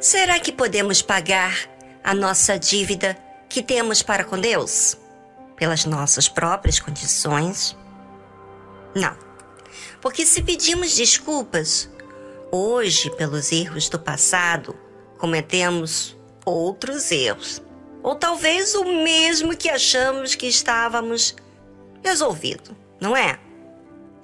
Será que podemos pagar a nossa dívida que temos para com Deus? Pelas nossas próprias condições? Não. Porque se pedimos desculpas, hoje, pelos erros do passado, cometemos outros erros. Ou talvez o mesmo que achamos que estávamos resolvido, não é?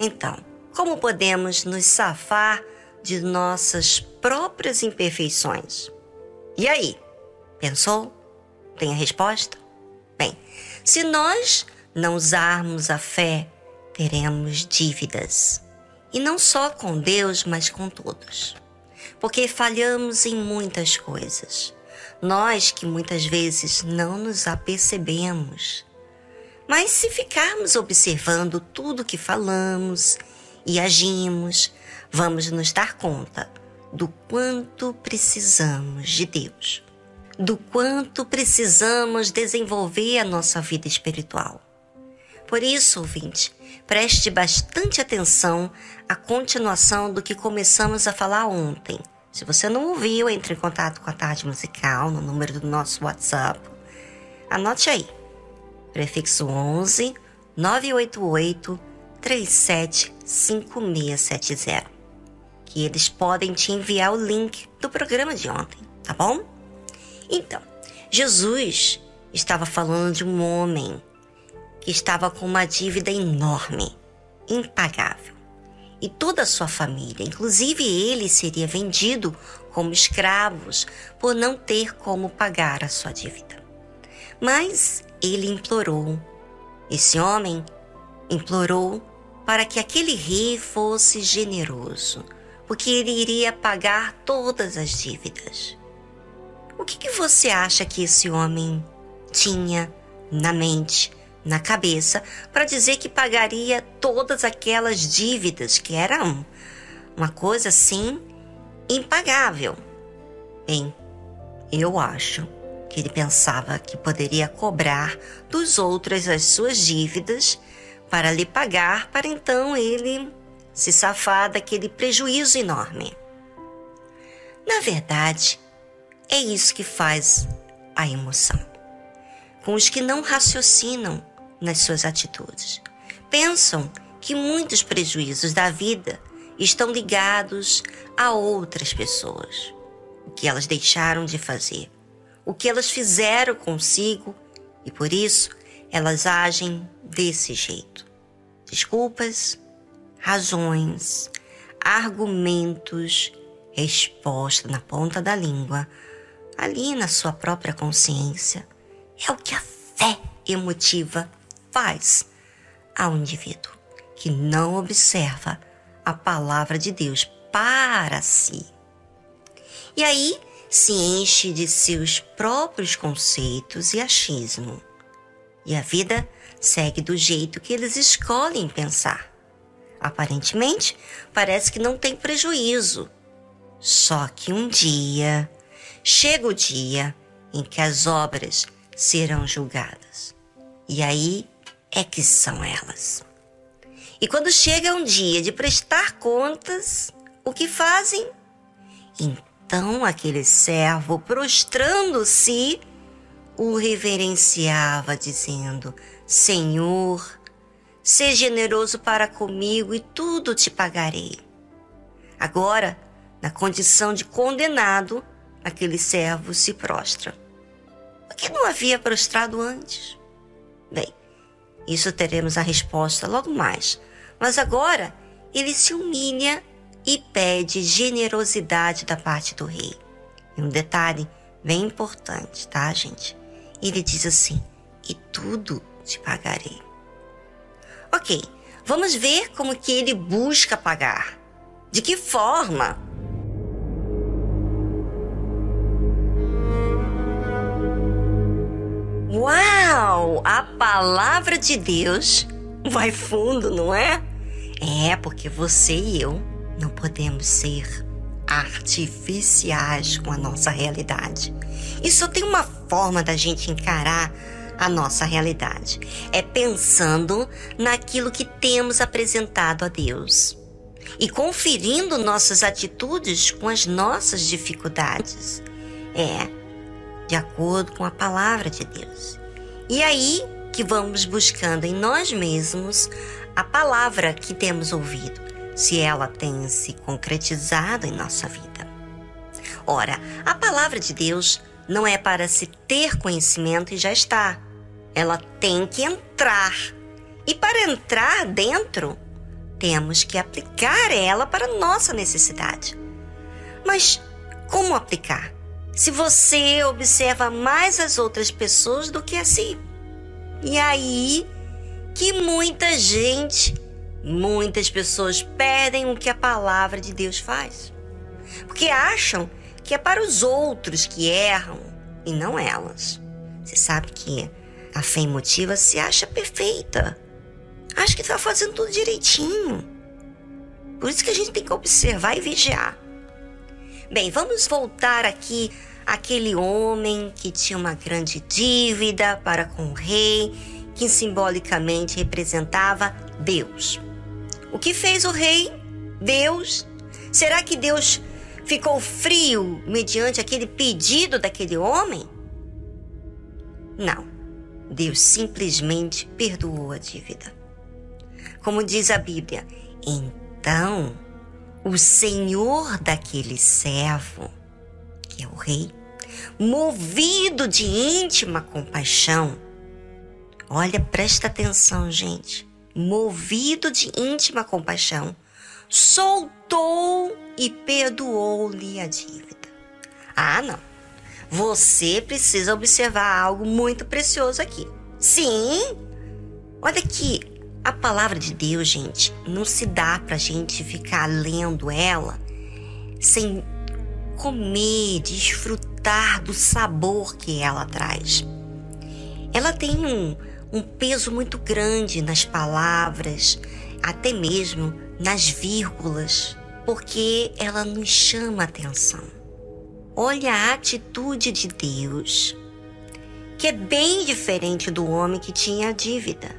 Então, como podemos nos safar de nossas próprias imperfeições? E aí? Pensou? Tem a resposta? Bem, se nós não usarmos a fé, teremos dívidas. E não só com Deus, mas com todos. Porque falhamos em muitas coisas. Nós que muitas vezes não nos apercebemos. Mas se ficarmos observando tudo que falamos e agimos, vamos nos dar conta do quanto precisamos de Deus, do quanto precisamos desenvolver a nossa vida espiritual. Por isso, ouvinte, preste bastante atenção à continuação do que começamos a falar ontem se você não ouviu, entre em contato com a Tarde Musical no número do nosso WhatsApp. Anote aí. Prefixo 11 988 375670. Que eles podem te enviar o link do programa de ontem, tá bom? Então, Jesus estava falando de um homem que estava com uma dívida enorme, impagável e toda a sua família, inclusive ele, seria vendido como escravos por não ter como pagar a sua dívida. Mas ele implorou, esse homem implorou para que aquele rei fosse generoso, porque ele iria pagar todas as dívidas. O que, que você acha que esse homem tinha na mente na cabeça para dizer que pagaria todas aquelas dívidas que eram uma coisa assim impagável. Bem, eu acho que ele pensava que poderia cobrar dos outros as suas dívidas para lhe pagar, para então ele se safar daquele prejuízo enorme. Na verdade, é isso que faz a emoção. Com os que não raciocinam, nas suas atitudes. Pensam que muitos prejuízos da vida estão ligados a outras pessoas. O que elas deixaram de fazer, o que elas fizeram consigo e por isso elas agem desse jeito. Desculpas, razões, argumentos, resposta na ponta da língua, ali na sua própria consciência. É o que a fé emotiva faz ao indivíduo que não observa a palavra de Deus para si. E aí se enche de seus próprios conceitos e achismo. E a vida segue do jeito que eles escolhem pensar. Aparentemente, parece que não tem prejuízo. Só que um dia, chega o dia em que as obras serão julgadas. E aí é que são elas. E quando chega um dia de prestar contas, o que fazem? Então aquele servo, prostrando-se, o reverenciava, dizendo: Senhor, seja generoso para comigo e tudo te pagarei. Agora, na condição de condenado, aquele servo se prostra. Por que não havia prostrado antes? Bem, isso teremos a resposta logo mais. Mas agora ele se humilha e pede generosidade da parte do rei. E um detalhe bem importante, tá, gente? Ele diz assim: e tudo te pagarei. Ok, vamos ver como que ele busca pagar. De que forma? Uau! A palavra de Deus vai fundo, não é? É, porque você e eu não podemos ser artificiais com a nossa realidade. Só tem uma forma da gente encarar a nossa realidade: é pensando naquilo que temos apresentado a Deus. e conferindo nossas atitudes com as nossas dificuldades. É, de acordo com a palavra de Deus. E aí que vamos buscando em nós mesmos a palavra que temos ouvido, se ela tem se concretizado em nossa vida. Ora, a palavra de Deus não é para se ter conhecimento e já está. Ela tem que entrar. E para entrar dentro, temos que aplicar ela para nossa necessidade. Mas como aplicar? Se você observa mais as outras pessoas do que a si. E aí que muita gente, muitas pessoas perdem o que a palavra de Deus faz. Porque acham que é para os outros que erram e não elas. Você sabe que a fé emotiva se acha perfeita. Acha que está fazendo tudo direitinho. Por isso que a gente tem que observar e vigiar. Bem, vamos voltar aqui àquele homem que tinha uma grande dívida para com o rei, que simbolicamente representava Deus. O que fez o rei? Deus. Será que Deus ficou frio mediante aquele pedido daquele homem? Não. Deus simplesmente perdoou a dívida. Como diz a Bíblia, então o senhor daquele servo, que é o rei, movido de íntima compaixão, olha, presta atenção, gente, movido de íntima compaixão, soltou e perdoou-lhe a dívida. Ah, não. Você precisa observar algo muito precioso aqui. Sim! Olha que a palavra de Deus, gente, não se dá pra gente ficar lendo ela sem comer, desfrutar do sabor que ela traz. Ela tem um, um peso muito grande nas palavras, até mesmo nas vírgulas, porque ela nos chama atenção. Olha a atitude de Deus, que é bem diferente do homem que tinha a dívida.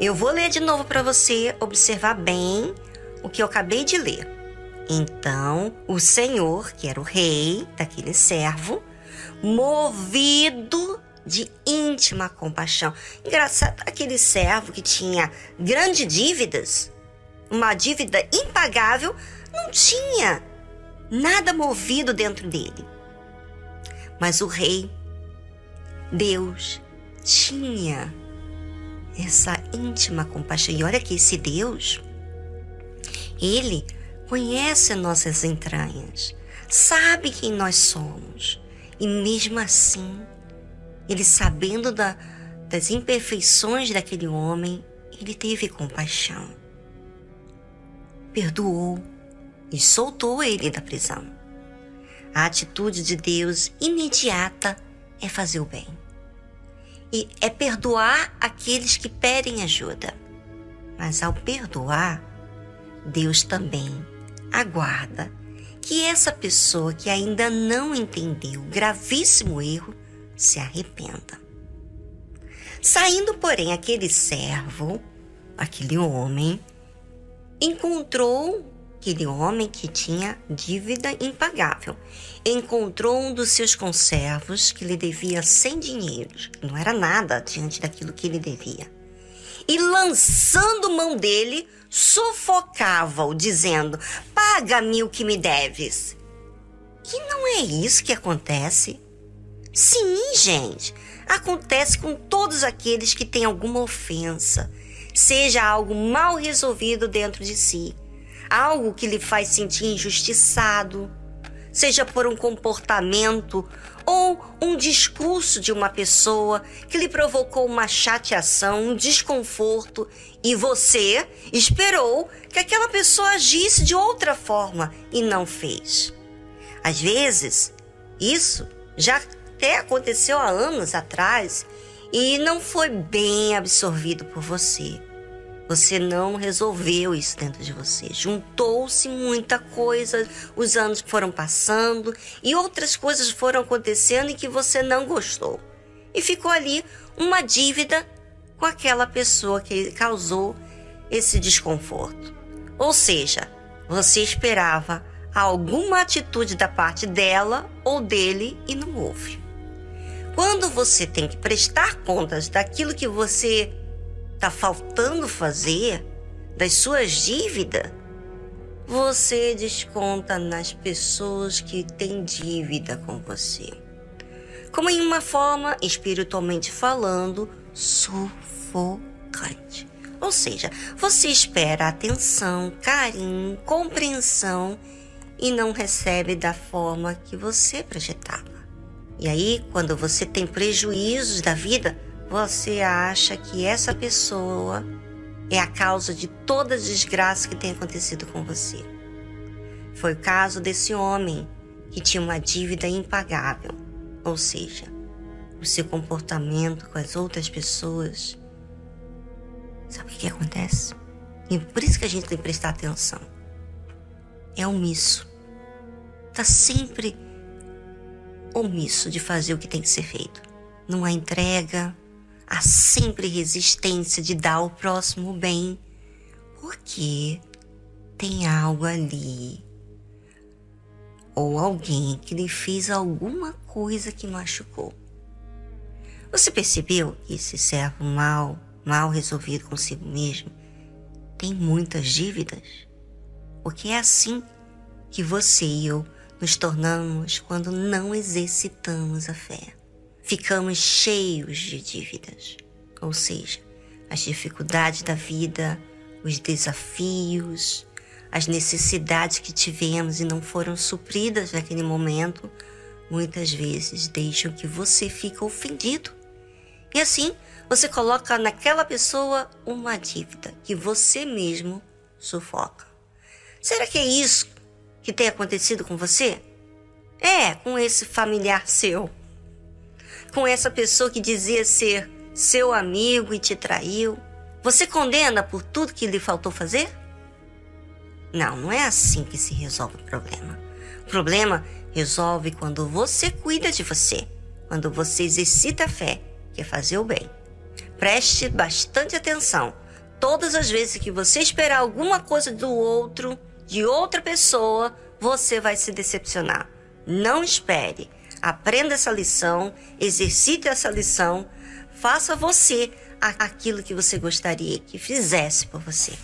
Eu vou ler de novo para você observar bem o que eu acabei de ler. Então, o Senhor, que era o rei daquele servo, movido de íntima compaixão. Engraçado, aquele servo que tinha grandes dívidas, uma dívida impagável, não tinha nada movido dentro dele. Mas o rei, Deus, tinha essa íntima compaixão. E olha que esse Deus, ele conhece nossas entranhas, sabe quem nós somos. E mesmo assim, ele sabendo da, das imperfeições daquele homem, ele teve compaixão. Perdoou e soltou ele da prisão. A atitude de Deus imediata é fazer o bem. E é perdoar aqueles que pedem ajuda. Mas ao perdoar, Deus também aguarda que essa pessoa que ainda não entendeu o gravíssimo erro se arrependa. Saindo, porém, aquele servo, aquele homem, encontrou aquele homem que tinha dívida impagável. Encontrou um dos seus conservos que lhe devia cem dinheiros, não era nada diante daquilo que ele devia. E lançando mão dele, sufocava-o, dizendo: Paga-me o que me deves. E não é isso que acontece? Sim, gente. Acontece com todos aqueles que têm alguma ofensa, seja algo mal resolvido dentro de si, algo que lhe faz sentir injustiçado, seja por um comportamento ou um discurso de uma pessoa que lhe provocou uma chateação, um desconforto e você esperou que aquela pessoa agisse de outra forma e não fez. Às vezes, isso já até aconteceu há anos atrás e não foi bem absorvido por você. Você não resolveu isso dentro de você. Juntou-se muita coisa, os anos foram passando e outras coisas foram acontecendo e que você não gostou. E ficou ali uma dívida com aquela pessoa que causou esse desconforto. Ou seja, você esperava alguma atitude da parte dela ou dele e não houve. Quando você tem que prestar contas daquilo que você está faltando fazer, das suas dívidas, você desconta nas pessoas que têm dívida com você. Como em uma forma, espiritualmente falando, sufocante. Ou seja, você espera atenção, carinho, compreensão e não recebe da forma que você projetava. E aí, quando você tem prejuízos da vida, você acha que essa pessoa é a causa de toda a desgraça que tem acontecido com você. Foi o caso desse homem que tinha uma dívida impagável, ou seja, o seu comportamento com as outras pessoas. Sabe o que, acontece? E por isso que a gente tem que prestar atenção. É omisso. Está sempre omisso de fazer o que tem que ser feito. Não há entrega, há sempre resistência de dar ao próximo bem, porque tem algo ali ou alguém que lhe fez alguma coisa que machucou. Você percebeu que esse servo mal, mal resolvido consigo mesmo, tem muitas dívidas? Porque é assim que você e eu nos tornamos quando não exercitamos a fé. Ficamos cheios de dívidas, ou seja, as dificuldades da vida, os desafios, as necessidades que tivemos e não foram supridas naquele momento, muitas vezes deixam que você fique ofendido. E assim, você coloca naquela pessoa uma dívida que você mesmo sufoca. Será que é isso que tem acontecido com você? É, com esse familiar seu. Com essa pessoa que dizia ser seu amigo e te traiu. Você condena por tudo que lhe faltou fazer? Não, não é assim que se resolve o problema. O problema resolve quando você cuida de você, quando você exercita a fé, que é fazer o bem. Preste bastante atenção. Todas as vezes que você esperar alguma coisa do outro, de outra pessoa, você vai se decepcionar. Não espere. Aprenda essa lição, exercite essa lição, faça você aquilo que você gostaria que fizesse por você.